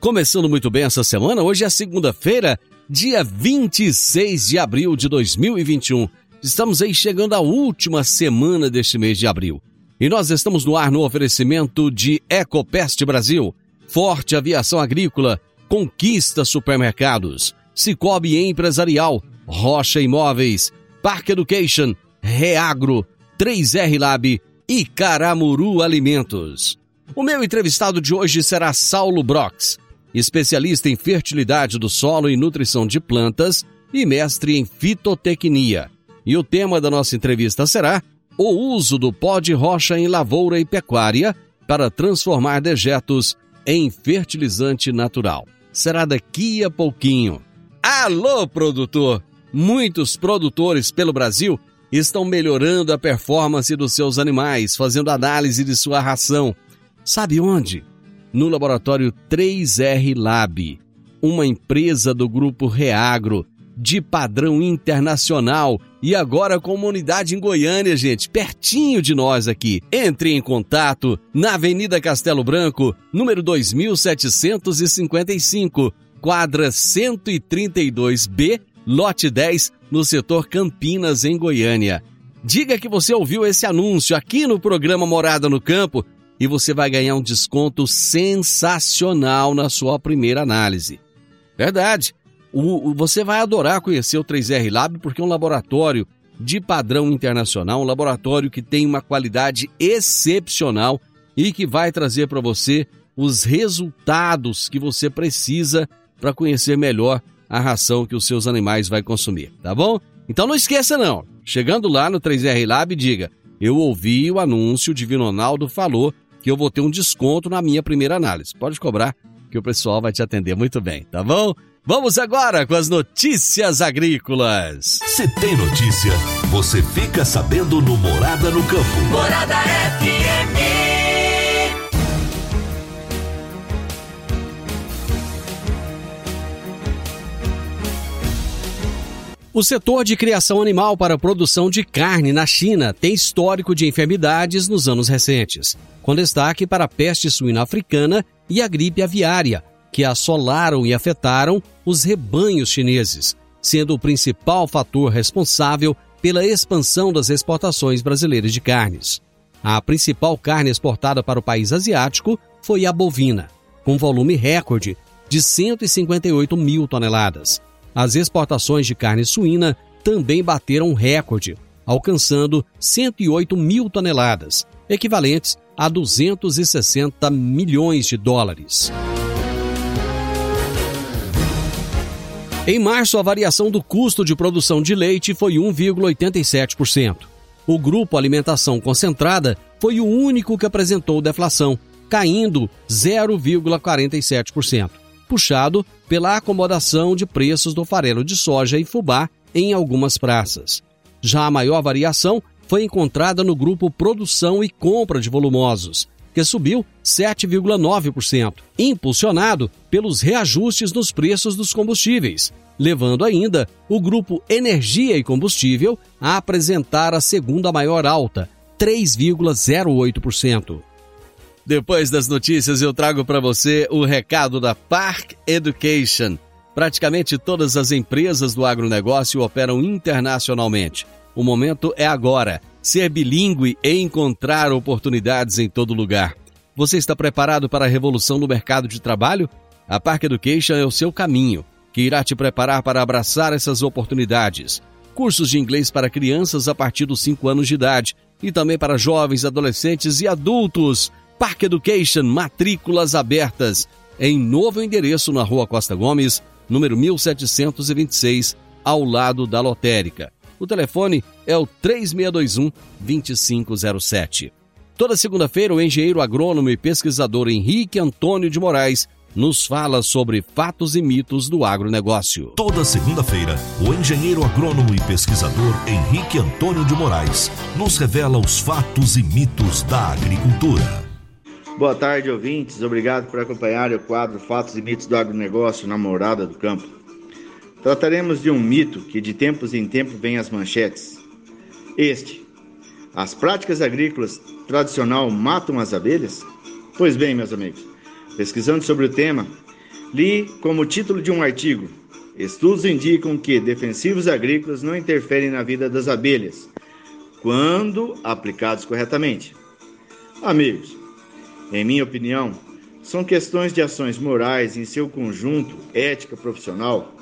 Começando muito bem essa semana, hoje é segunda-feira, dia 26 de abril de 2021. Estamos aí chegando à última semana deste mês de abril. E nós estamos no ar no oferecimento de Ecopest Brasil, Forte Aviação Agrícola, Conquista Supermercados, Cicobi Empresarial, Rocha Imóveis, Park Education, Reagro, 3R Lab e Caramuru Alimentos. O meu entrevistado de hoje será Saulo Brox, especialista em fertilidade do solo e nutrição de plantas e mestre em fitotecnia. E o tema da nossa entrevista será o uso do pó de rocha em lavoura e pecuária para transformar dejetos em fertilizante natural. Será daqui a pouquinho. Alô, produtor! Muitos produtores pelo Brasil estão melhorando a performance dos seus animais, fazendo análise de sua ração. Sabe onde? No laboratório 3R Lab, uma empresa do grupo Reagro, de padrão internacional e agora com uma unidade em Goiânia, gente, pertinho de nós aqui. Entre em contato na Avenida Castelo Branco, número 2755, quadra 132B, lote 10, no setor Campinas, em Goiânia. Diga que você ouviu esse anúncio aqui no programa Morada no Campo e você vai ganhar um desconto sensacional na sua primeira análise. Verdade. O, você vai adorar conhecer o 3R Lab porque é um laboratório de padrão internacional, um laboratório que tem uma qualidade excepcional e que vai trazer para você os resultados que você precisa para conhecer melhor a ração que os seus animais vai consumir, tá bom? Então não esqueça não. Chegando lá no 3R Lab, diga: "Eu ouvi o anúncio, o Divino falou que eu vou ter um desconto na minha primeira análise. Pode cobrar, que o pessoal vai te atender muito bem, tá bom? Vamos agora com as notícias agrícolas. Se tem notícia, você fica sabendo no Morada no Campo. Morada FM. O setor de criação animal para produção de carne na China tem histórico de enfermidades nos anos recentes, com destaque para a peste suína africana e a gripe aviária, que assolaram e afetaram os rebanhos chineses, sendo o principal fator responsável pela expansão das exportações brasileiras de carnes. A principal carne exportada para o país asiático foi a bovina, com volume recorde de 158 mil toneladas as exportações de carne suína também bateram recorde, alcançando 108 mil toneladas, equivalentes a 260 milhões de dólares. Em março, a variação do custo de produção de leite foi 1,87%. O grupo Alimentação Concentrada foi o único que apresentou deflação, caindo 0,47% puxado pela acomodação de preços do farelo de soja e fubá em algumas praças. Já a maior variação foi encontrada no grupo Produção e Compra de Volumosos, que subiu 7,9%, impulsionado pelos reajustes nos preços dos combustíveis, levando ainda o grupo Energia e Combustível a apresentar a segunda maior alta, 3,08%. Depois das notícias, eu trago para você o recado da Park Education. Praticamente todas as empresas do agronegócio operam internacionalmente. O momento é agora. Ser bilíngue e encontrar oportunidades em todo lugar. Você está preparado para a revolução no mercado de trabalho? A Park Education é o seu caminho, que irá te preparar para abraçar essas oportunidades. Cursos de inglês para crianças a partir dos 5 anos de idade e também para jovens, adolescentes e adultos. Park Education, matrículas abertas. Em novo endereço na Rua Costa Gomes, número 1726, ao lado da lotérica. O telefone é o 3621 2507. Toda segunda-feira, o engenheiro agrônomo e pesquisador Henrique Antônio de Moraes nos fala sobre fatos e mitos do agronegócio. Toda segunda-feira, o engenheiro agrônomo e pesquisador Henrique Antônio de Moraes nos revela os fatos e mitos da agricultura. Boa tarde, ouvintes. Obrigado por acompanhar o quadro Fatos e Mitos do Agronegócio na Morada do Campo. Trataremos de um mito que de tempos em tempos vem às manchetes. Este: as práticas agrícolas tradicional matam as abelhas? Pois bem, meus amigos, pesquisando sobre o tema, li como título de um artigo: Estudos indicam que defensivos agrícolas não interferem na vida das abelhas quando aplicados corretamente. Amigos, em minha opinião, são questões de ações morais em seu conjunto, ética profissional,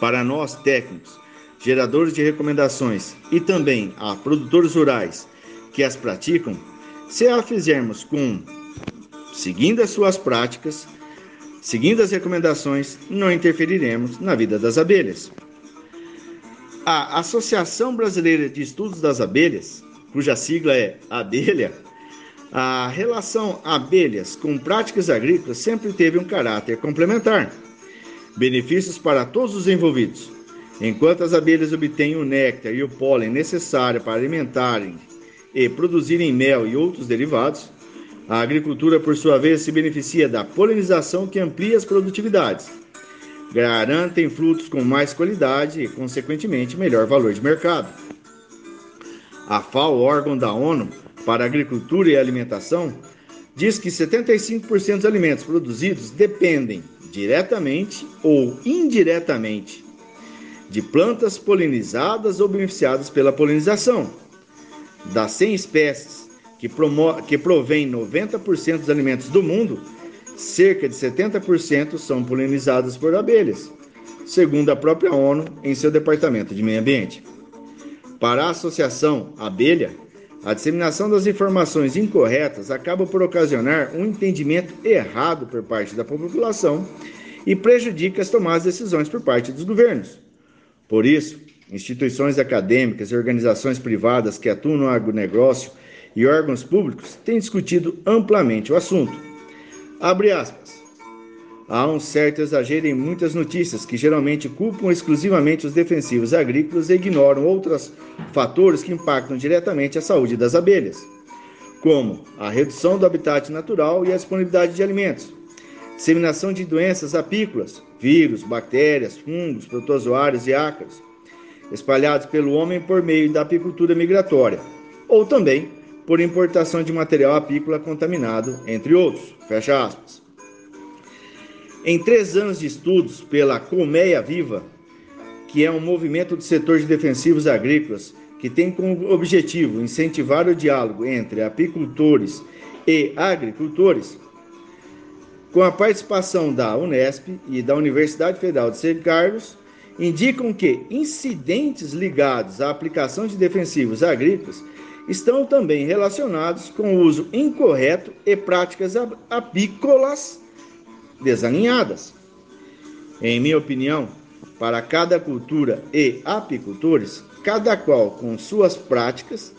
para nós técnicos, geradores de recomendações e também a produtores rurais que as praticam, se a fizermos com seguindo as suas práticas, seguindo as recomendações, não interferiremos na vida das abelhas. A Associação Brasileira de Estudos das Abelhas, cuja sigla é ABELHA, a relação abelhas com práticas agrícolas sempre teve um caráter complementar. Benefícios para todos os envolvidos. Enquanto as abelhas obtêm o néctar e o pólen necessário para alimentarem e produzirem mel e outros derivados, a agricultura, por sua vez, se beneficia da polinização que amplia as produtividades, garantem frutos com mais qualidade e, consequentemente, melhor valor de mercado. A FAO, órgão da ONU, para Agricultura e Alimentação diz que 75% dos alimentos produzidos dependem diretamente ou indiretamente de plantas polinizadas ou beneficiadas pela polinização. Das 100 espécies que, que provém 90% dos alimentos do mundo, cerca de 70% são polinizadas por abelhas, segundo a própria ONU em seu Departamento de Meio Ambiente. Para a Associação Abelha, a disseminação das informações incorretas acaba por ocasionar um entendimento errado por parte da população e prejudica as tomadas de decisões por parte dos governos. Por isso, instituições acadêmicas e organizações privadas que atuam no agronegócio e órgãos públicos têm discutido amplamente o assunto. Abre aspas. Há um certo exagero em muitas notícias que geralmente culpam exclusivamente os defensivos agrícolas e ignoram outros fatores que impactam diretamente a saúde das abelhas, como a redução do habitat natural e a disponibilidade de alimentos, disseminação de doenças apícolas, vírus, bactérias, fungos, protozoários e ácaros, espalhados pelo homem por meio da apicultura migratória, ou também por importação de material apícola contaminado, entre outros. Fecha aspas. Em três anos de estudos pela Colmeia Viva, que é um movimento do setor de defensivos agrícolas que tem como objetivo incentivar o diálogo entre apicultores e agricultores, com a participação da Unesp e da Universidade Federal de São Carlos, indicam que incidentes ligados à aplicação de defensivos agrícolas estão também relacionados com o uso incorreto e práticas apícolas desalinhadas. Em minha opinião, para cada cultura e apicultores, cada qual com suas práticas,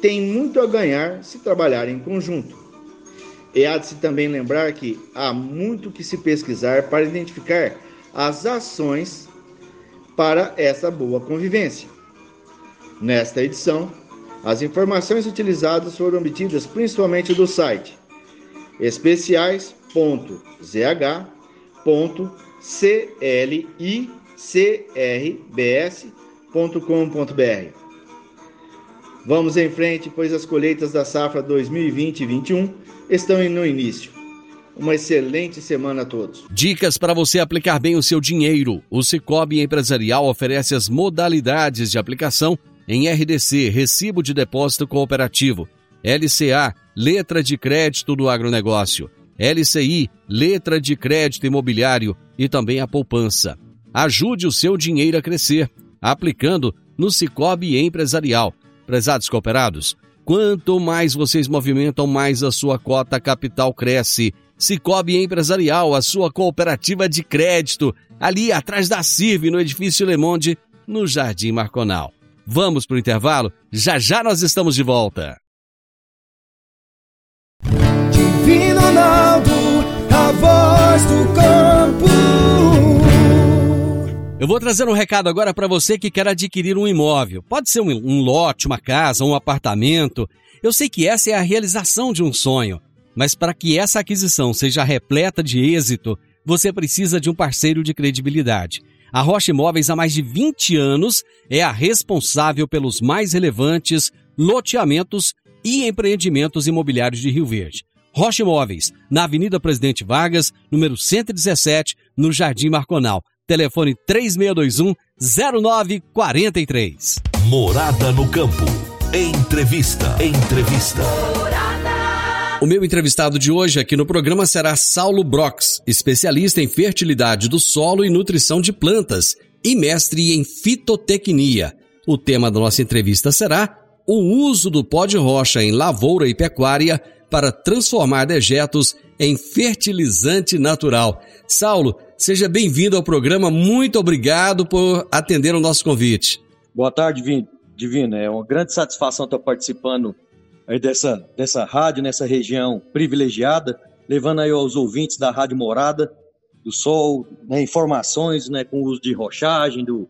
tem muito a ganhar se trabalhar em conjunto. E há de se também lembrar que há muito que se pesquisar para identificar as ações para essa boa convivência. Nesta edição, as informações utilizadas foram obtidas principalmente do site especiais www.clicrbs.com.br. Vamos em frente, pois as colheitas da safra 2020-21 estão no início. Uma excelente semana a todos. Dicas para você aplicar bem o seu dinheiro. O Cicobi Empresarial oferece as modalidades de aplicação em RDC, Recibo de Depósito Cooperativo, LCA, Letra de Crédito do Agronegócio, LCI, letra de crédito imobiliário e também a poupança. Ajude o seu dinheiro a crescer, aplicando no Cicobi Empresarial. Prezados cooperados, quanto mais vocês movimentam, mais a sua cota capital cresce. Cicobi Empresarial, a sua cooperativa de crédito, ali atrás da CIRV, no edifício Le Monde, no Jardim Marconal. Vamos para o intervalo? Já já nós estamos de volta. Ronaldo, a voz do campo. Eu vou trazer um recado agora para você que quer adquirir um imóvel. Pode ser um, um lote, uma casa, um apartamento. Eu sei que essa é a realização de um sonho. Mas para que essa aquisição seja repleta de êxito, você precisa de um parceiro de credibilidade. A Rocha Imóveis, há mais de 20 anos, é a responsável pelos mais relevantes loteamentos e empreendimentos imobiliários de Rio Verde. Rocha Imóveis, na Avenida Presidente Vargas, número 117, no Jardim Marconal. Telefone 3621 0943. Morada no campo. Entrevista. Entrevista. O meu entrevistado de hoje aqui no programa será Saulo Brox, especialista em fertilidade do solo e nutrição de plantas e mestre em fitotecnia. O tema da nossa entrevista será o uso do pó de rocha em lavoura e pecuária para transformar dejetos em fertilizante natural. Saulo, seja bem-vindo ao programa. Muito obrigado por atender o nosso convite. Boa tarde, Divino. É uma grande satisfação estar participando dessa, dessa rádio, nessa região privilegiada, levando aí aos ouvintes da Rádio Morada do Sol né, informações né, com o uso de rochagem, do,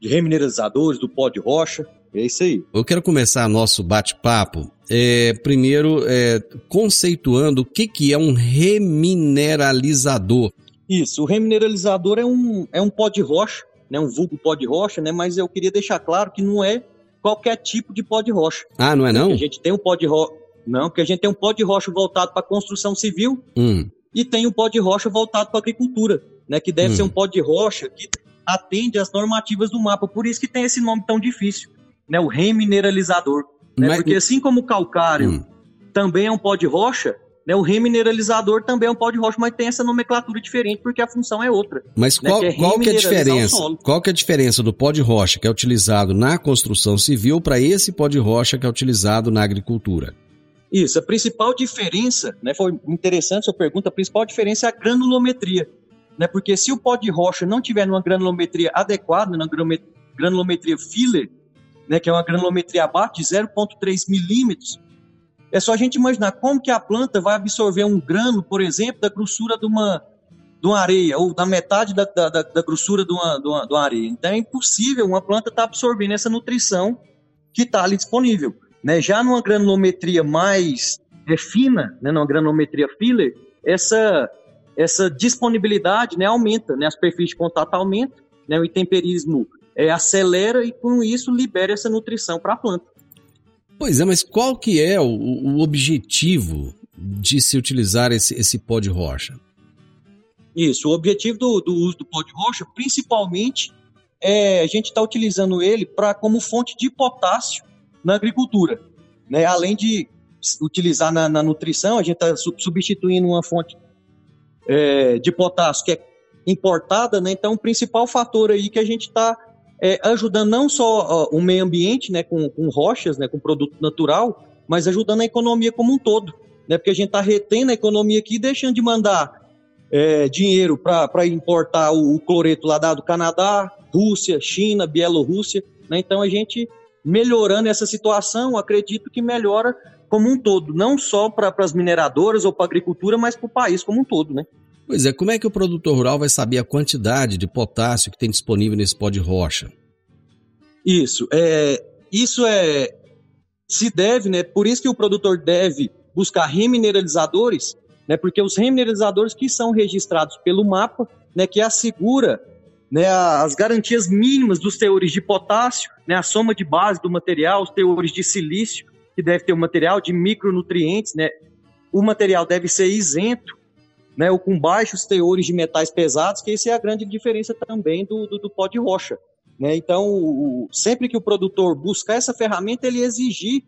de remineralizadores, do pó de rocha. É isso aí. Eu quero começar nosso bate-papo é, primeiro é, conceituando o que, que é um remineralizador. Isso, o remineralizador é um, é um pó de rocha, né, um vulgo pó de rocha, né, mas eu queria deixar claro que não é qualquer tipo de pó de rocha. Ah, não é não? Porque a gente tem um pó de rocha. Não, porque a gente tem um pó de rocha voltado para construção civil hum. e tem um pó de rocha voltado para agricultura, né? Que deve hum. ser um pó de rocha que atende às normativas do mapa. Por isso que tem esse nome tão difícil, né? O remineralizador. Né? Mas... Porque assim como o calcário hum. também é um pó de rocha, né? O remineralizador também é um pó de rocha, mas tem essa nomenclatura diferente porque a função é outra. Mas né? qual, que é qual que é a diferença? Qual que é a diferença do pó de rocha que é utilizado na construção civil para esse pó de rocha que é utilizado na agricultura? Isso, a principal diferença, né, foi interessante sua pergunta, a principal diferença é a granulometria, né, porque se o pó de rocha não tiver numa granulometria adequada, na granulometria filler, né, que é uma granulometria abaixo de 0,3 milímetros, é só a gente imaginar como que a planta vai absorver um grano, por exemplo, da grossura de uma, de uma areia, ou da metade da, da, da grossura de uma, de, uma, de uma areia. Então é impossível uma planta estar tá absorvendo essa nutrição que está ali disponível. Né? Já numa granulometria mais é, fina, né, numa granulometria filler, essa, essa disponibilidade né, aumenta, né, as perfis de contato aumentam, né, o intemperismo é, acelera e com isso libera essa nutrição para a planta. Pois é, mas qual que é o, o objetivo de se utilizar esse, esse pó de rocha? Isso, o objetivo do, do uso do pó de rocha, principalmente, é a gente está utilizando ele para como fonte de potássio na agricultura. Né? Além de utilizar na, na nutrição, a gente está substituindo uma fonte é, de potássio que é importada, né? Então, o principal fator aí que a gente está é, ajudando não só uh, o meio ambiente, né, com, com rochas, né, com produto natural, mas ajudando a economia como um todo, né, porque a gente está retendo a economia aqui, deixando de mandar é, dinheiro para importar o, o, cloreto lá do Canadá, Rússia, China, Bielorrússia, né, então a gente melhorando essa situação, acredito que melhora como um todo, não só para as mineradoras ou para a agricultura, mas para o país como um todo, né? Pois é, como é que o produtor rural vai saber a quantidade de potássio que tem disponível nesse pó de rocha? Isso, é, isso é se deve, né? Por isso que o produtor deve buscar remineralizadores, né? Porque os remineralizadores que são registrados pelo mapa, né? Que assegura né, as garantias mínimas dos teores de potássio, né, a soma de base do material, os teores de silício, que deve ter o material de micronutrientes, né, o material deve ser isento né, ou com baixos teores de metais pesados, que essa é a grande diferença também do, do, do pó de rocha. Né? Então, o, sempre que o produtor buscar essa ferramenta, ele exigir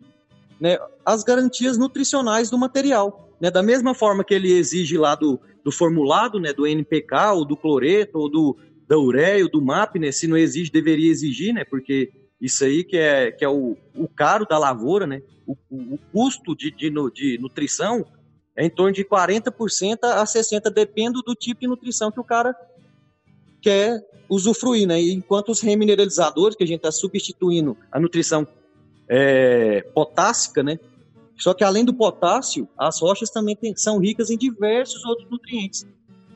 né, as garantias nutricionais do material. Né? Da mesma forma que ele exige lá do, do formulado, né, do NPK, ou do cloreto, ou do, da ureia, ou do MAP, né? se não exige, deveria exigir, né? porque Isso aí que é, que é o, o caro da lavoura, né? O, o, custo de, de, de, nutrição é em torno de 40% a 60%, depende do tipo de nutrição que o cara quer usufruir, né? Enquanto os remineralizadores, que a gente está substituindo a nutrição é, potássica, né? Só que além do potássio, as rochas também tem, são ricas em diversos outros nutrientes,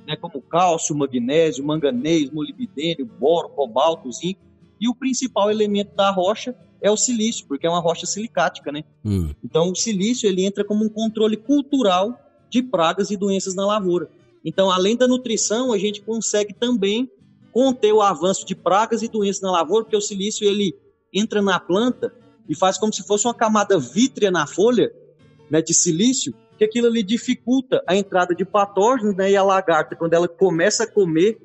né? Como cálcio, magnésio, manganês, molibdênio, boro, cobalto, zinco. E o principal elemento da rocha é o silício, porque é uma rocha silicática, né? Hum. Então o silício ele entra como um controle cultural de pragas e doenças na lavoura. Então, além da nutrição, a gente consegue também conter o avanço de pragas e doenças na lavoura, porque o silício ele entra na planta e faz como se fosse uma camada vítrea na folha, né, de silício, que aquilo ali dificulta a entrada de patógenos, né, e a lagarta, quando ela começa a comer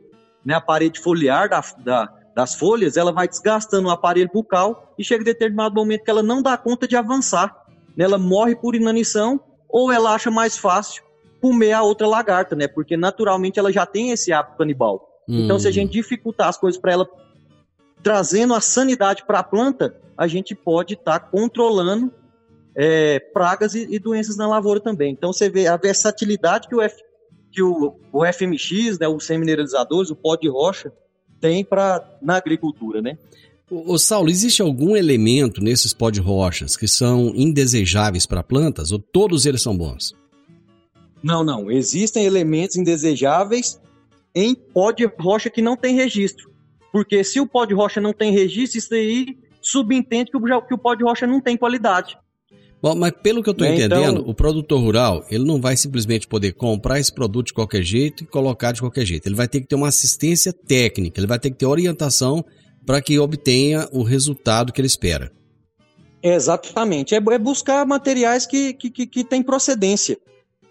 né, a parede foliar da, da, das folhas, ela vai desgastando o aparelho bucal e chega em determinado momento que ela não dá conta de avançar. Né, ela morre por inanição ou ela acha mais fácil comer a outra lagarta, né? Porque naturalmente ela já tem esse hábito canibal. Hum. Então, se a gente dificultar as coisas para ela, trazendo a sanidade para a planta, a gente pode estar tá controlando é, pragas e, e, doenças na lavoura também. Então, você vê a versatilidade que o, F, que o, o FMX, né, os semineralizadores, o pó de rocha, tem para na agricultura, né? O, Saulo, existe algum elemento nesses pó de rochas que são indesejáveis para plantas ou todos eles são bons? Não, não. Existem elementos indesejáveis em pó de rocha que não tem registro. Porque se o pó de rocha não tem registro, isso aí subentende que o, que o pó de rocha não tem qualidade. Bom, mas pelo que eu estou né, entendendo, então, o produtor rural, ele não vai simplesmente poder comprar esse produto de qualquer jeito e colocar de qualquer jeito. Ele vai ter que ter uma assistência técnica, ele vai ter que ter orientação para que obtenha o resultado que ele espera. Exatamente. É, é buscar materiais que, que, que, que têm procedência.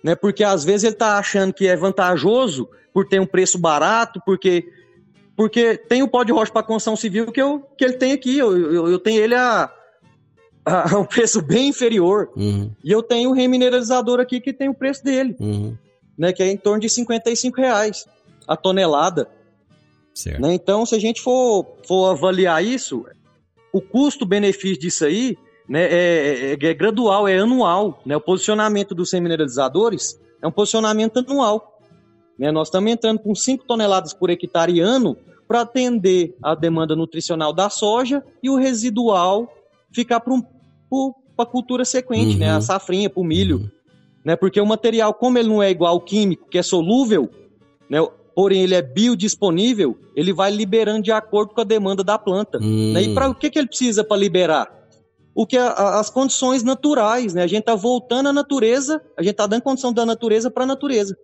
Né? Porque às vezes ele está achando que é vantajoso por ter um preço barato, porque porque tem o pó de rocha para construção civil que, eu, que ele tem aqui. Eu, eu, eu tenho ele a, a, um preço bem inferior. Uhum. E eu tenho o remineralizador aqui que tem o preço dele, uhum. né, que é em torno de 55 reais a tonelada. Né? Então, se a gente for, for avaliar isso, o custo-benefício disso aí né, é, é, é, gradual, é anual. Né? O posicionamento dos remineralizadores é um posicionamento anual. Né? Nós estamos entrando com 5 toneladas por hectare ano para atender a demanda nutricional da soja e o residual ficar para um, a cultura sequente, uhum. né? a uhum. safrinha, para o milho. Uhum. Né? Porque o material, como ele não é igual ao químico, que é solúvel, né? porém ele é biodisponível, ele vai liberando de acordo com a demanda da planta. Uhum. Né? E para o que, que ele precisa para liberar? O que é a, as condições naturais, né? A gente está voltando à natureza, a gente está dando condição da natureza para a natureza.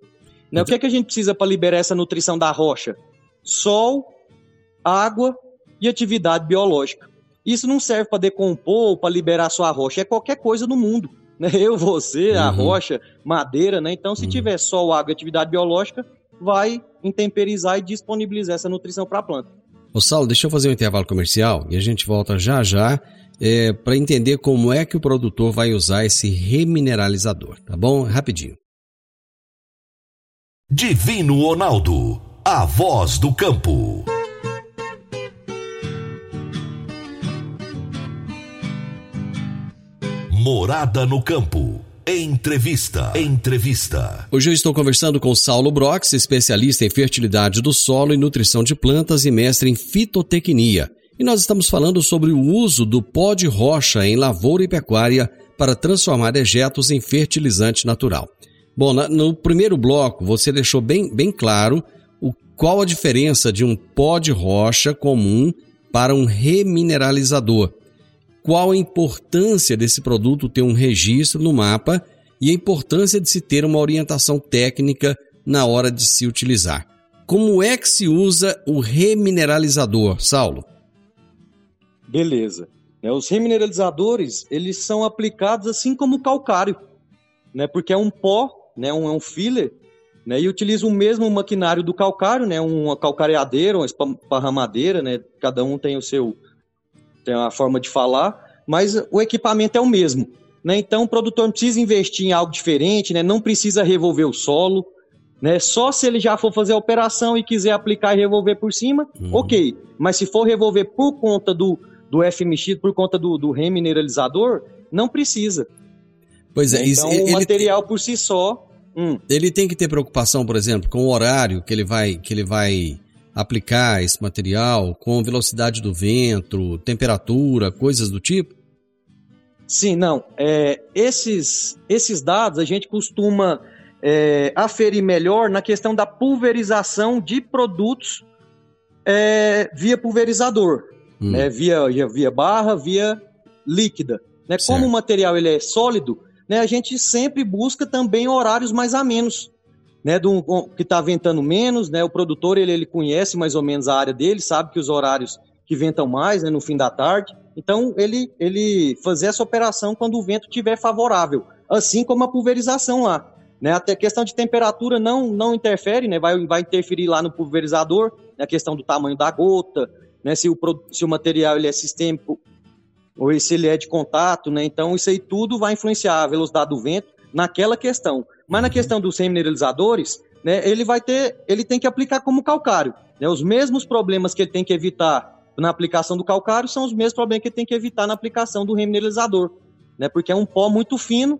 Né? O que, é que a gente precisa para liberar essa nutrição da rocha? Sol, água e atividade biológica. Isso não serve para decompor ou para liberar sua rocha, é qualquer coisa no mundo. Né? Eu, você, uhum. a rocha, madeira, né? Então, se uhum. tiver sol, água e atividade biológica, vai intemperizar e disponibilizar essa nutrição para a planta. Ô Saulo, deixa eu fazer um intervalo comercial e a gente volta já já é, para entender como é que o produtor vai usar esse remineralizador, tá bom? Rapidinho. Divino Ronaldo, a voz do campo. Morada no campo. Entrevista. Entrevista. Hoje eu estou conversando com Saulo Brox, especialista em fertilidade do solo e nutrição de plantas e mestre em fitotecnia. E nós estamos falando sobre o uso do pó de rocha em lavoura e pecuária para transformar dejetos em fertilizante natural. Bom, no primeiro bloco você deixou bem, bem claro o, qual a diferença de um pó de rocha comum para um remineralizador. Qual a importância desse produto ter um registro no mapa e a importância de se ter uma orientação técnica na hora de se utilizar. Como é que se usa o remineralizador, Saulo? Beleza. Né, os remineralizadores, eles são aplicados assim como o calcário, né? Porque é um pó né, um, é um filler, né, e utiliza o mesmo maquinário do calcário, né, uma calcareadeira, uma esparramadeira, né, cada um tem o seu tem a forma de falar, mas o equipamento é o mesmo. Né, então o produtor não precisa investir em algo diferente, né, não precisa revolver o solo, né, só se ele já for fazer a operação e quiser aplicar e revolver por cima, uhum. ok. Mas se for revolver por conta do, do FMX por conta do, do remineralizador, não precisa. Pois é, Né? isso, Então, o material por si só. hum, ele tem que ter preocupação, por exemplo, com o horário que ele vai, que ele vai aplicar esse material, com velocidade do vento, temperatura, coisas do tipo? Sim, não. É, esses, esses dados a gente costuma é, aferir melhor na questão da pulverização de produtos é, via pulverizador, Hum. né, via, via, via barra, via líquida. Né? Certo. Como o material ele é sólido, né, a gente sempre busca também horários mais a menos. Né, do, que está ventando menos, né, o produtor ele, ele conhece mais ou menos a área dele, sabe que os horários que ventam mais né, no fim da tarde. Então, ele, ele fazer essa operação quando o vento estiver favorável, assim como a pulverização lá. Né? Até questão de temperatura não, não interfere, né? vai, vai interferir lá no pulverizador, na questão do tamanho da gota, né? se, o, se o material ele é sistêmico ou se ele é de contato. Né? Então, isso aí tudo vai influenciar a velocidade do vento naquela questão. Mas na questão dos remineralizadores, né, ele vai ter, ele tem que aplicar como calcário. Né? Os mesmos problemas que ele tem que evitar na aplicação do calcário são os mesmos problemas que ele tem que evitar na aplicação do remineralizador, né? Porque é um pó muito fino,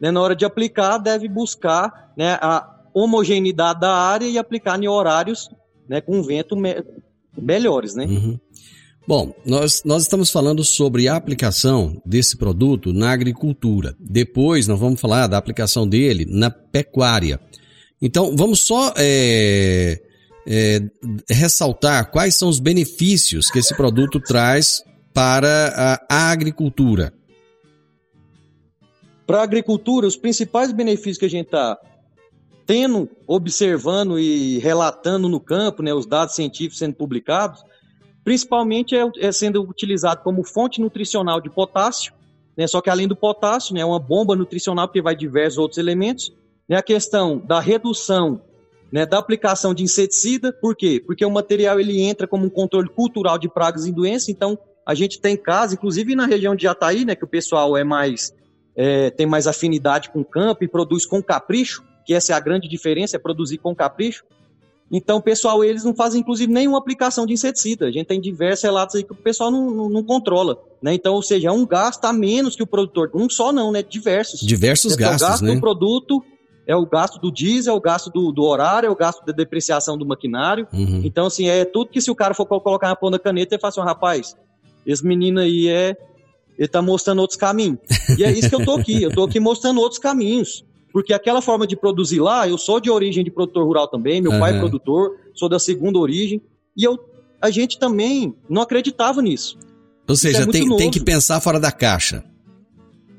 né? Na hora de aplicar, deve buscar né, a homogeneidade da área e aplicar em horários né, com vento me- melhores, né? Uhum. Bom, nós, nós estamos falando sobre a aplicação desse produto na agricultura. Depois nós vamos falar da aplicação dele na pecuária. Então, vamos só é, é, ressaltar quais são os benefícios que esse produto traz para a agricultura. Para a agricultura, os principais benefícios que a gente está tendo, observando e relatando no campo, né, os dados científicos sendo publicados, principalmente é, é sendo utilizado como fonte nutricional de potássio, né, só que além do potássio, né, é uma bomba nutricional porque vai diversos outros elementos, né, a questão da redução né, da aplicação de inseticida, por quê? Porque o material ele entra como um controle cultural de pragas e doenças, então a gente tem casos, inclusive na região de Jataí, né, que o pessoal é mais é, tem mais afinidade com o campo e produz com capricho, que essa é a grande diferença, é produzir com capricho. Então, pessoal, eles não fazem, inclusive, nenhuma aplicação de inseticida. A gente tem diversos relatos aí que o pessoal não, não, não controla, né? Então, ou seja, é um gasto a menos que o produtor. Um só não, né? Diversos. Diversos É o gastos, gasto né? do produto, é o gasto do diesel, é o gasto do, do horário, é o gasto da depreciação do maquinário. Uhum. Então, assim, é tudo que se o cara for co- colocar na ponta da caneta, ele fala assim, "Ó, rapaz, esse menino aí é. Ele tá mostrando outros caminhos. E é isso que eu tô aqui. Eu tô aqui mostrando outros caminhos. Porque aquela forma de produzir lá, eu sou de origem de produtor rural também, meu pai é produtor, sou da segunda origem. E eu, a gente também não acreditava nisso. Ou seja, é tem, tem que pensar fora da caixa.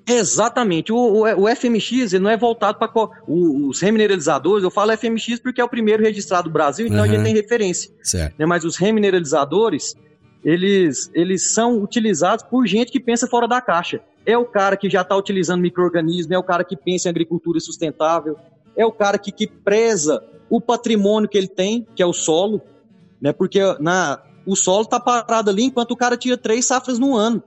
Exatamente. O, o, o FMX ele não é voltado para os remineralizadores. Eu falo FMX porque é o primeiro registrado do Brasil, então a Aham. gente tem referência. Certo. né? Mas os remineralizadores, eles, eles são utilizados por gente que pensa fora da caixa. É o cara que já está utilizando micro-organismo, é o cara que pensa em agricultura sustentável, é o cara que, que preza o patrimônio que ele tem, que é o solo, né? Porque na, o solo está parado ali enquanto o cara tira três safras no ano.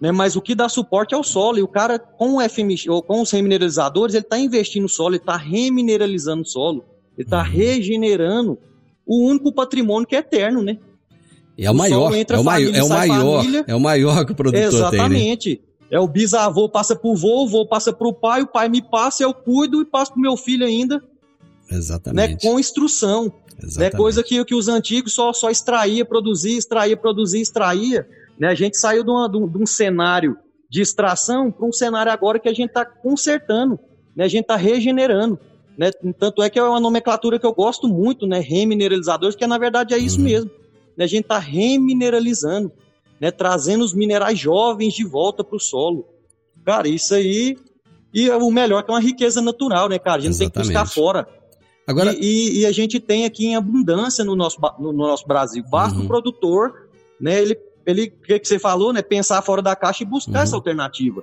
Né? Mas o que dá suporte é o solo. E o cara, com o FMX, ou com os remineralizadores, ele está investindo no solo, ele está remineralizando o solo, ele está regenerando o único patrimônio que é eterno, né? E é o O maior, é o maior, família, é o maior, é o maior que o produtor tem, né? É o bisavô passa pro vô, o vô passa pro pai, o pai me passa, eu cuido e passo pro meu filho ainda, né? Exatamente. Com instrução. Né? exatamente. Coisa que, que os antigos só, só extraía, produzia, extraía, produzia, extraía. Né? A gente saiu de, uma- de um, de um cenário de extração para um cenário agora que a gente está consertando, né? a gente está regenerando. Né? Tanto é que é uma nomenclatura que eu gosto muito, né? Remineralizadores, que na verdade é isso Uhum. mesmo. Né? A gente está remineralizando, né? trazendo os minerais jovens de volta para o solo. Cara, isso aí. E o melhor que é uma riqueza natural, né, cara? A gente tem que buscar Exatamente. fora. Agora, E, e- e a gente tem aqui em abundância no nosso, no, no nosso Brasil. Basta Uhum. o produtor, né? Ele, ele, o que, você falou, né? Pensar fora da caixa e buscar Uhum. essa alternativa.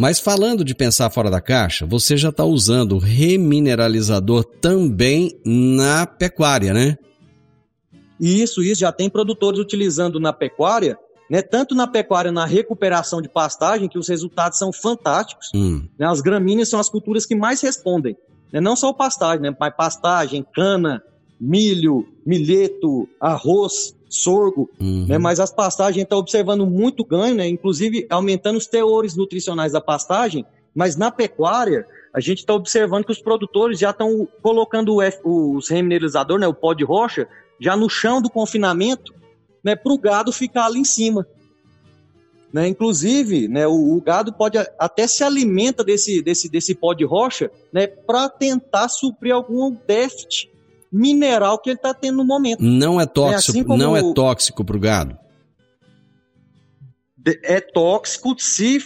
mas falando de pensar fora da caixa, você já está usando remineralizador também na pecuária, né? E isso, isso já tem produtores utilizando na pecuária, né? Tanto na pecuária na recuperação de pastagem, que os resultados são fantásticos. Hum, né? As gramíneas são as culturas que mais respondem. Né? Não só o pastagem, né? Mas pastagem, cana, milho, milheto, arroz, sorgo, Uhum. né? Mas as pastagens está observando muito ganho, né? Inclusive aumentando os teores nutricionais da pastagem, mas na pecuária a gente está observando que os produtores já estão colocando o F- os remineralizadores, né? O pó de rocha, já no chão do confinamento, né? Para o gado ficar ali em cima. Né? Inclusive, né, o, o gado pode até se alimenta desse, desse, desse pó de rocha né, para tentar suprir algum déficit mineral que ele está tendo no momento. Não é tóxico, assim como não é o- tóxico pro gado. De- É tóxico se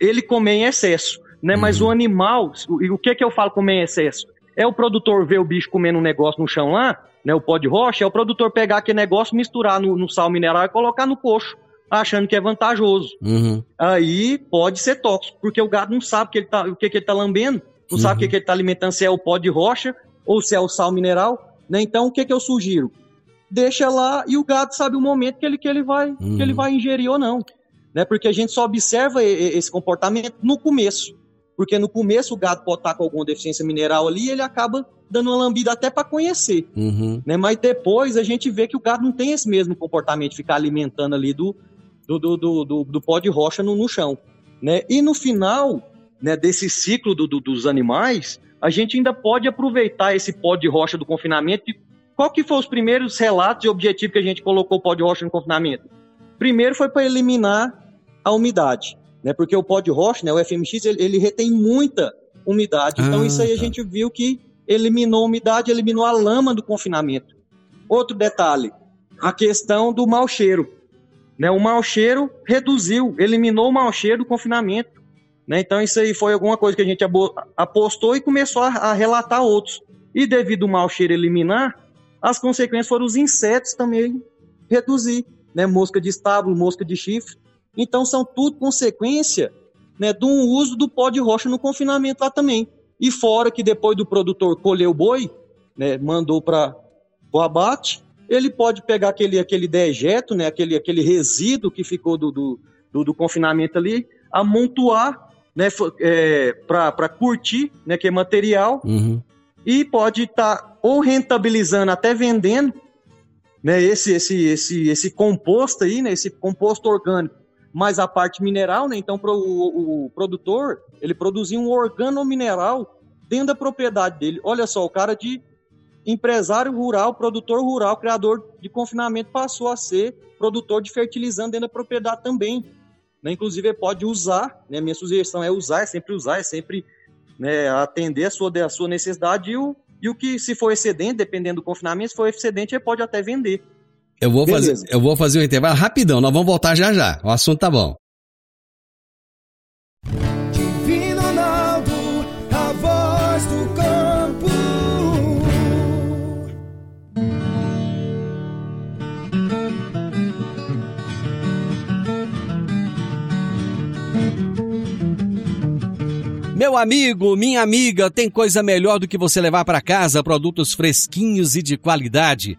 ele comer em excesso. Né? Mas o animal, o, o que, que eu falo comer em excesso? É o produtor ver o bicho comendo um negócio no chão lá, né, o pó de rocha, é o produtor pegar aquele negócio, misturar no, no sal mineral e colocar no coxo, achando que é vantajoso. Uhum. aí pode ser tóxico, porque o gado não sabe que ele tá, o que, que ele está lambendo, não sabe o que, que ele está alimentando, se é o pó de rocha ou se é o sal mineral. Né? Então, o que, que eu sugiro? Deixa lá e o gado sabe o momento que ele, que ele, vai, que ele vai ingerir ou não. Né? Porque a gente só observa esse comportamento no começo. Porque no começo o gado pode estar com alguma deficiência mineral ali e ele acaba dando uma lambida até para conhecer Uhum. né? Mas depois a gente vê que o gado não tem esse mesmo comportamento de ficar alimentando ali do, do, do, do, do- do pó de rocha no, no chão, né? E no final né, desse ciclo do- do- dos animais, a gente ainda pode aproveitar esse pó de rocha do confinamento. Qual que foram os primeiros relatos e objetivos que a gente colocou o pó de rocha no confinamento? Primeiro foi para eliminar a umidade, né? Porque o pó de rocha, né, o FMX, ele, ele retém muita umidade. Então Ah, isso aí a tá. gente viu que eliminou a umidade, eliminou a lama do confinamento. Outro detalhe, a questão do mau cheiro. Né? O mau cheiro reduziu, eliminou o mau cheiro do confinamento. Né? Então isso aí foi alguma coisa que a gente apostou e começou a, a relatar outros. E devido ao mau cheiro eliminar, as consequências foram os insetos também reduzir. Né? Mosca de estábulo, mosca de chifre. Então são tudo consequência né, um uso do pó de rocha no confinamento lá também. E fora que depois do produtor colher o boi, né, mandou para o abate, ele pode pegar aquele, aquele dejeto, né, aquele, aquele resíduo que ficou do, do, do- do confinamento ali, amontoar né, para curtir, né, que é material, Uhum. e pode estar ou rentabilizando, até vendendo, né, esse, esse, esse, esse composto aí, né, esse composto orgânico, mais a parte mineral, né, então pro, o, o produtor, ele produzia um organomineral dentro da propriedade dele. Olha só, o cara de empresário rural, produtor rural, criador de confinamento, passou a ser produtor de fertilizante dentro da propriedade também. Né? Inclusive, ele pode usar, né? minha sugestão é usar, é sempre usar, é sempre né, atender a sua, a sua necessidade e o, e o que, se for excedente, dependendo do confinamento, se for excedente, ele pode até vender. Eu vou, fazer, eu vou fazer um intervalo rapidão, nós vamos voltar já já. O assunto tá bom. Divino Ronaldo, a voz do campo. Meu amigo, minha amiga, tem coisa melhor do que você levar para casa produtos fresquinhos e de qualidade.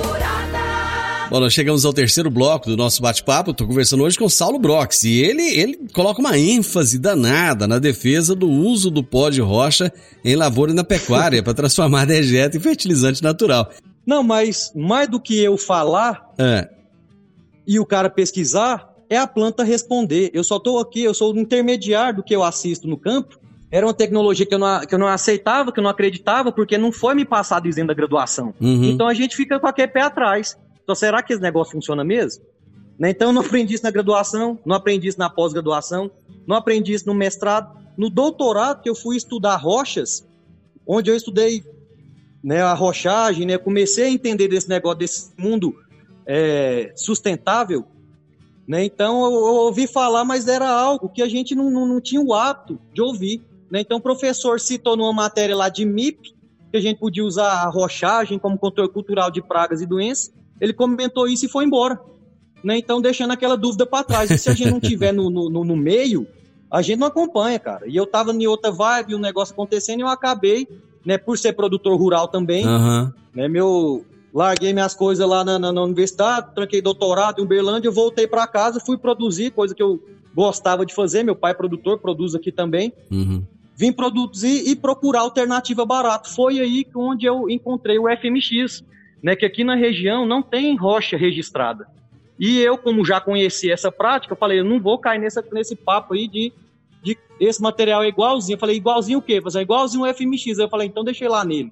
Bom, nós chegamos ao terceiro bloco do nosso bate-papo. Estou conversando hoje com Saulo Brox e ele, ele coloca uma ênfase danada na defesa do uso do pó de rocha em lavoura e na pecuária para transformar dejeto em fertilizante natural. Não, mas mais do que eu falar É, e o cara pesquisar, é a planta responder. Eu só estou aqui, eu sou o intermediário do que eu assisto no campo. Era uma tecnologia que eu, não, que eu não aceitava, que eu não acreditava, porque não foi me passado dizendo da graduação. Uhum. Então a gente fica com aquele pé atrás. Então será que esse negócio funciona mesmo? Né? Então eu não aprendi isso na graduação, não aprendi isso na pós-graduação, não aprendi isso no mestrado. No doutorado, que eu fui estudar rochas, onde eu estudei né, a rochagem, né, comecei a entender desse negócio, desse mundo é, sustentável. Né? Então eu, eu ouvi falar, mas era algo que a gente não, não, não tinha o hábito de ouvir. Né? Então o professor citou numa matéria lá de MIP, que a gente podia usar a rochagem como controle cultural de pragas e doenças. Ele comentou isso e foi embora. né? Então deixando aquela dúvida para trás. E se a gente não tiver no, no, no, meio, a gente não acompanha, cara. E eu tava em outra vibe, o um negócio acontecendo, e eu acabei, né, por ser produtor rural também, uhum. né, meu larguei minhas coisas lá na, na, na, universidade, tranquei doutorado em Uberlândia, voltei para casa, fui produzir, coisa que eu gostava de fazer, meu pai é produtor, produz aqui também. Uhum. Vim produzir e procurar alternativa barato. Foi aí onde eu encontrei o FMX, né, que aqui na região não tem rocha registrada. E eu, como já conhecia essa prática, eu falei, eu não vou cair nessa, nesse papo aí de, de esse material é igualzinho. Eu falei, igualzinho o quê? Falei, igualzinho o FMX. Aí eu falei, então deixei lá nele.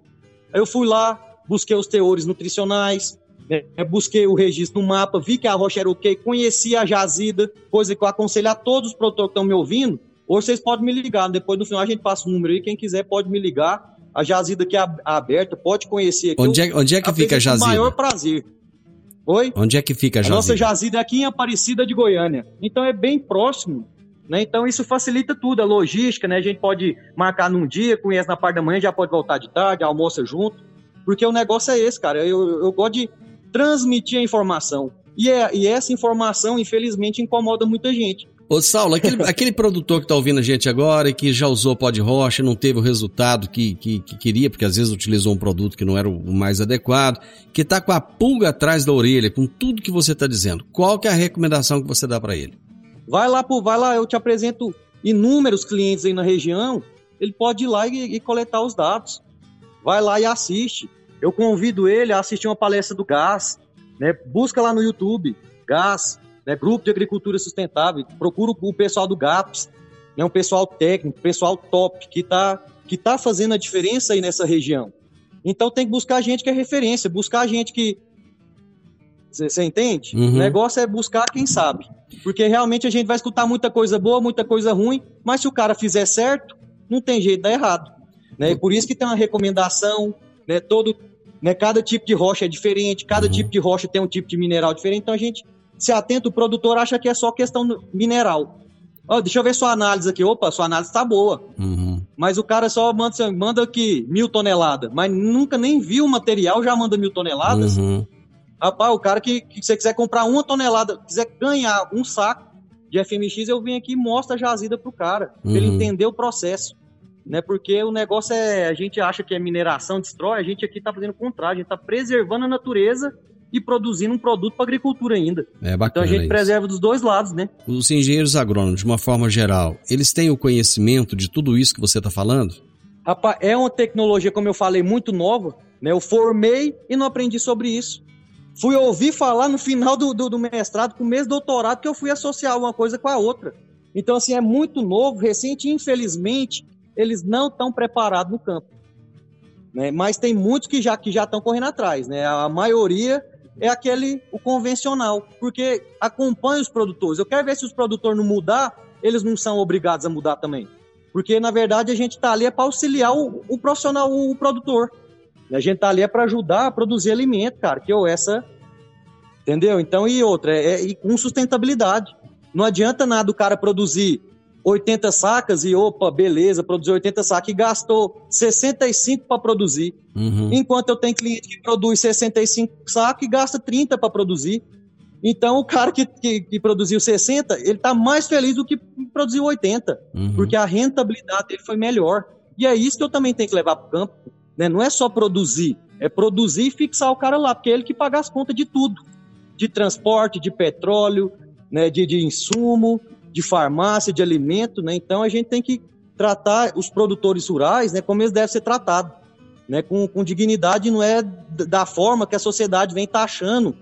Aí eu fui lá, busquei os teores nutricionais, né, busquei o registro no mapa, vi que a rocha era ok, conheci a jazida, coisa que eu aconselho a todos os produtores que estão me ouvindo. Ou vocês podem me ligar, depois no final a gente passa o número aí, quem quiser pode me ligar. A jazida aqui é aberta, pode conhecer aqui. Onde é, onde é que fica a jazida? Com o maior prazer. Oi? Onde é que fica a jazida? A nossa jazida é aqui em Aparecida de Goiânia. Então é bem próximo né? Então isso facilita tudo, a logística, né? A gente pode marcar num dia, conhece na parte da manhã, já pode voltar de tarde, almoça junto. Porque o negócio é esse, cara. Eu, eu gosto de transmitir a informação. E, é, e essa informação, infelizmente, incomoda muita gente. Ô, Saulo, aquele, aquele produtor que está ouvindo a gente agora e que já usou pó de rocha, não teve o resultado que, que, que, queria, porque às vezes utilizou um produto que não era o mais adequado, que está com a pulga atrás da orelha, com tudo que você está dizendo, qual que é a recomendação que você dá para ele? Vai lá, vai lá, eu te apresento inúmeros clientes aí na região, ele pode ir lá e, e coletar os dados. Vai lá e assiste eu convido ele a assistir uma palestra do GAS, né? Busca lá no YouTube, GAS, né? Grupo de Agricultura Sustentável, procura o pessoal do GAPS, né? Um pessoal técnico, pessoal top, que está que tá fazendo a diferença aí nessa região. Então tem que buscar gente que é referência, buscar gente que. Você entende? Uhum. O negócio é buscar quem sabe. Porque realmente a gente vai escutar muita coisa boa, muita coisa ruim, mas se o cara fizer certo, não tem jeito de dar errado. Né? E por isso que tem uma recomendação, né? Todo, né? Cada tipo de rocha é diferente, cada uhum. tipo de rocha tem um tipo de mineral diferente, então a gente se atenta, o produtor acha que é só questão mineral. Oh, deixa eu ver sua análise aqui. Opa, sua análise tá boa. Uhum. Mas o cara só manda, manda aqui mil toneladas, mas nunca nem viu o material, já manda mil toneladas. Uhum. Rapaz, o cara que, que você quiser comprar uma tonelada, quiser ganhar um saco de FMX, eu venho aqui e mostro a jazida pro cara, uhum. pra ele uhum. entender o processo né? Porque o negócio é, a gente acha que a mineração destrói, a gente aqui está fazendo o contrário, a gente está preservando a natureza e produzindo um produto para agricultura ainda. É bacana então a gente isso. preserva dos dois lados, né? Os engenheiros agrônomos, de uma forma geral, eles têm o conhecimento de tudo isso que você está falando? Rapaz, é uma tecnologia, como eu falei, muito nova. Né? Eu formei e não aprendi sobre isso. Fui ouvir falar no final do, do, do mestrado, com o mesmo doutorado, que eu fui associar uma coisa com a outra. Então, assim, é muito novo, recente, infelizmente, eles não estão preparados no campo. Né? Mas tem muitos que já que já estão correndo atrás, né? A maioria é aquele o convencional, porque acompanha os produtores. Eu quero ver se os produtores não mudar, eles não são obrigados a mudar também. Porque na verdade a gente está ali é para auxiliar o, o, profissional, o, produtor. A gente está ali é para ajudar a produzir alimento, cara, que eu essa entendeu? Então e outra, é, é com sustentabilidade. Não adianta nada o cara produzir 80 sacas e opa, beleza, produziu 80 sacas e gastou 65 para produzir. Uhum. Enquanto eu tenho cliente que produz 65 sacos e gasta 30 para produzir. Então o cara que, que, que, produziu 60, ele está mais feliz do que produziu 80, uhum. porque a rentabilidade dele foi melhor. E é isso que eu também tenho que levar para o campo. Né? Não é só produzir, é produzir e fixar o cara lá, porque é ele que paga as contas de tudo. De transporte, de petróleo, né, de, de insumo, de farmácia, de alimento, né? Então a gente tem que tratar os produtores rurais, né, como eles devem ser tratados, né, com, com dignidade, não é da forma que a sociedade vem taxando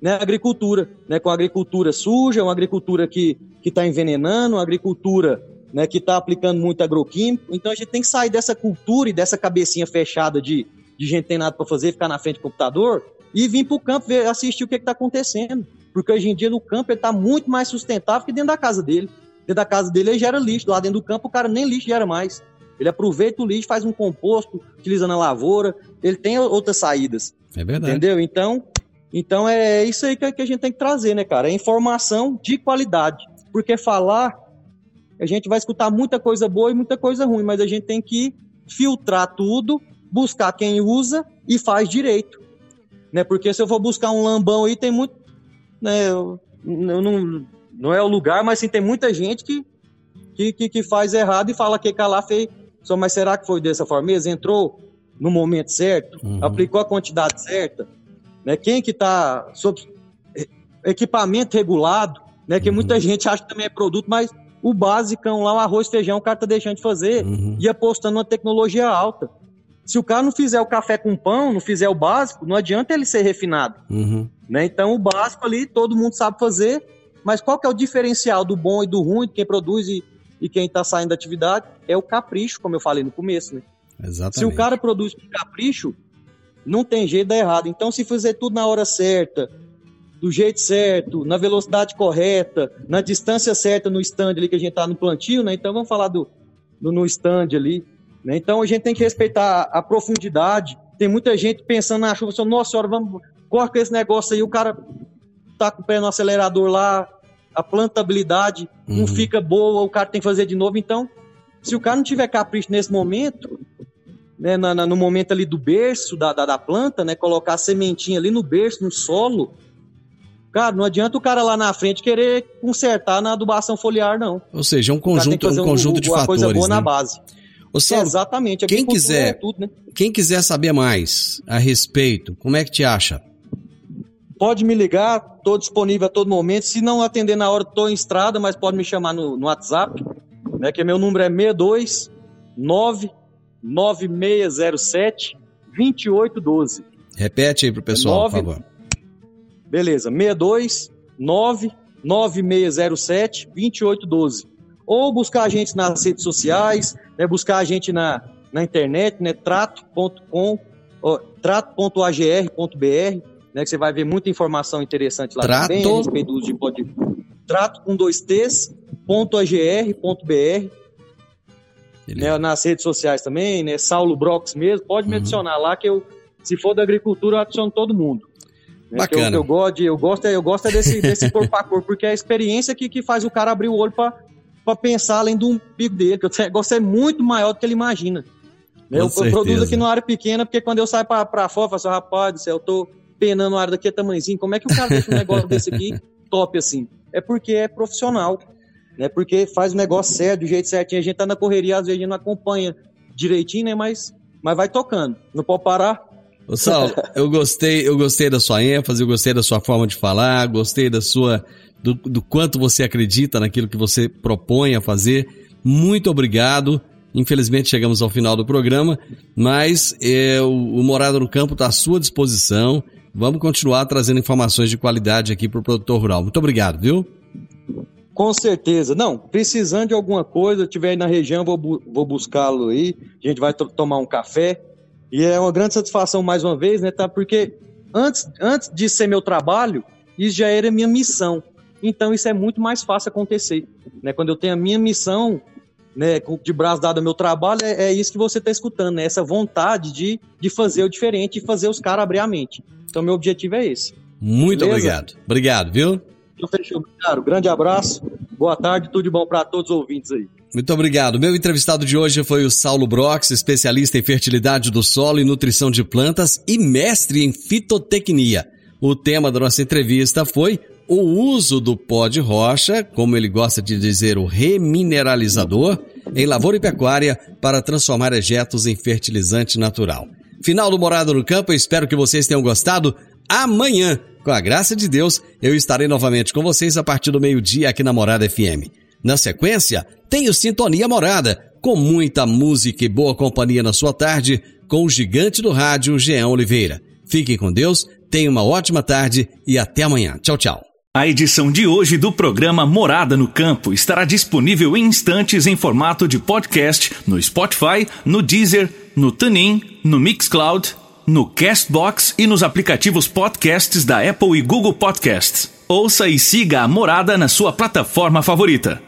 né, a agricultura, né, com a agricultura suja, uma agricultura que está envenenando, uma agricultura né, que está aplicando muito agroquímico. Então a gente tem que sair dessa cultura e dessa cabecinha fechada de, de gente tem nada para fazer, ficar na frente do computador e vir para o campo ver, assistir o que está acontecendo. Porque hoje em dia no campo ele está muito mais sustentável que dentro da casa dele. Dentro da casa dele ele gera lixo, lá dentro do campo o cara nem lixo gera mais. Ele aproveita o lixo, faz um composto, utiliza na lavoura, ele tem outras saídas. É verdade. Entendeu? Então, então é isso aí que a gente tem que trazer, né, cara? É informação de qualidade. Porque falar, a gente vai escutar muita coisa boa e muita coisa ruim, mas a gente tem que filtrar tudo, buscar quem usa e faz direito. Né? Porque se eu for buscar um lambão aí, tem muito né, não, não, não é o lugar, mas sim tem muita gente que, que, que, que faz errado e fala que Calá fez. Só, mas será que foi dessa forma mesmo? Entrou no momento certo, uhum. aplicou a quantidade certa, né? Quem que está sob equipamento regulado, né? Que uhum. muita gente acha que também é produto, mas o basicão lá, o arroz, feijão, o cara tá deixando de fazer uhum. e apostando numa tecnologia alta. Se o cara não fizer o café com pão, não fizer o básico, não adianta ele ser refinado. Uhum. Né? Então, o básico ali, todo mundo sabe fazer, mas qual que é o diferencial do bom e do ruim, de quem produz e, e quem está saindo da atividade? É o capricho, como eu falei no começo, né? Exatamente. Se o cara produz com capricho, não tem jeito de dar errado. Então, se fizer tudo na hora certa, do jeito certo, na velocidade correta, na distância certa no stand ali que a gente tá no plantio, né? Então vamos falar do, do no stand ali. Né? Então a gente tem que respeitar a profundidade. Tem muita gente pensando na chuva, assim, nossa senhora, vamos, corre com esse negócio aí, o cara tá com o pé no acelerador lá, a plantabilidade uhum. não fica boa, o cara tem que fazer de novo. Então, se o cara não tiver capricho nesse momento, né, na, na, no momento ali do berço da, da, da, planta, né, colocar a sementinha ali no berço, no solo, Cara, não adianta o cara lá na frente querer consertar na adubação foliar, não. Ou seja, um conjunto, um conjunto um, de fatores. coisa boa né? na base. Ô, Saulo, é, exatamente. Quem quiser, é tudo, né? quem quiser saber mais a respeito, como é que te acha? Pode me ligar, estou disponível a todo momento. Se não atender na hora, estou em estrada, mas pode me chamar no, no WhatsApp, né? Que meu número é 62 9607 2812. Repete aí pro pessoal, 9, por favor. Beleza, 62 9607 2812. Ou buscar a gente nas redes sociais, né, buscar a gente na, na internet, né, trato.com, trato.agr.br, né, que você vai ver muita informação interessante lá trato... também, a respeito do uso de pode trato com dois t's, ponto agr.br, né, nas redes sociais também, né, Saulo Brox mesmo, pode uhum. me adicionar lá que eu, se for da agricultura, eu adiciono todo mundo. Né? Bacana. Eu, eu, gosto, eu gosto, eu gosto é desse, desse corpo a corpo, porque é a experiência que, que faz o cara abrir o olho para pensar além do umbigo dele, que o negócio é muito maior do que ele imagina. Eu, eu, produzo aqui numa área pequena, porque quando eu saio para fora, eu falo assim, rapaz do céu, eu tô penando a área daqui é tamanhozinho, como é que o cara deixa um negócio desse aqui top assim? É porque é profissional, né? Porque faz o negócio certo, do jeito certinho, a gente tá na correria, às vezes a gente não acompanha direitinho, né? Mas, mas vai tocando, não pode parar, Ô Sal, eu gostei, eu gostei da sua ênfase, eu gostei da sua forma de falar, gostei da sua do, do quanto você acredita naquilo que você propõe a fazer. Muito obrigado. Infelizmente chegamos ao final do programa, mas é, o, o Morada no Campo está à sua disposição. Vamos continuar trazendo informações de qualidade aqui para o produtor rural. Muito obrigado, viu? Com certeza. Não, precisando de alguma coisa, estiver aí na região, vou, vou buscá-lo aí. A gente vai tomar um café. E é uma grande satisfação mais uma vez, né, tá? Porque antes, antes de ser meu trabalho, isso já era minha missão. Então isso é muito mais fácil acontecer, né? Quando eu tenho a minha missão, né, de braço dado ao meu trabalho, é, é isso que você está escutando, né? Essa vontade de, de fazer o diferente e fazer os caras abrir a mente. Então meu objetivo é esse. Muito Beleza? obrigado. Obrigado, viu? Então, fechou, cara. Grande abraço. Boa tarde, tudo de bom para todos os ouvintes aí. Muito obrigado. Meu entrevistado de hoje foi o Saulo Brox, especialista em fertilidade do solo e nutrição de plantas e mestre em fitotecnia. O tema da nossa entrevista foi o uso do pó de rocha, como ele gosta de dizer, o remineralizador, em lavoura e pecuária para transformar ejetos em fertilizante natural. Final do Morado no Campo, eu espero que vocês tenham gostado. Amanhã, com a graça de Deus, eu estarei novamente com vocês a partir do meio-dia aqui na Morada FM. Na sequência, tenho Sintonia Morada, com muita música e boa companhia na sua tarde, com o gigante do rádio, Jean Oliveira. Fiquem com Deus, tenham uma ótima tarde e até amanhã. Tchau, tchau. A edição de hoje do programa Morada no Campo estará disponível em instantes em formato de podcast no Spotify, no Deezer, no TuneIn, no Mixcloud, no Castbox e nos aplicativos podcasts da Apple e Google Podcasts. Ouça e siga a Morada na sua plataforma favorita.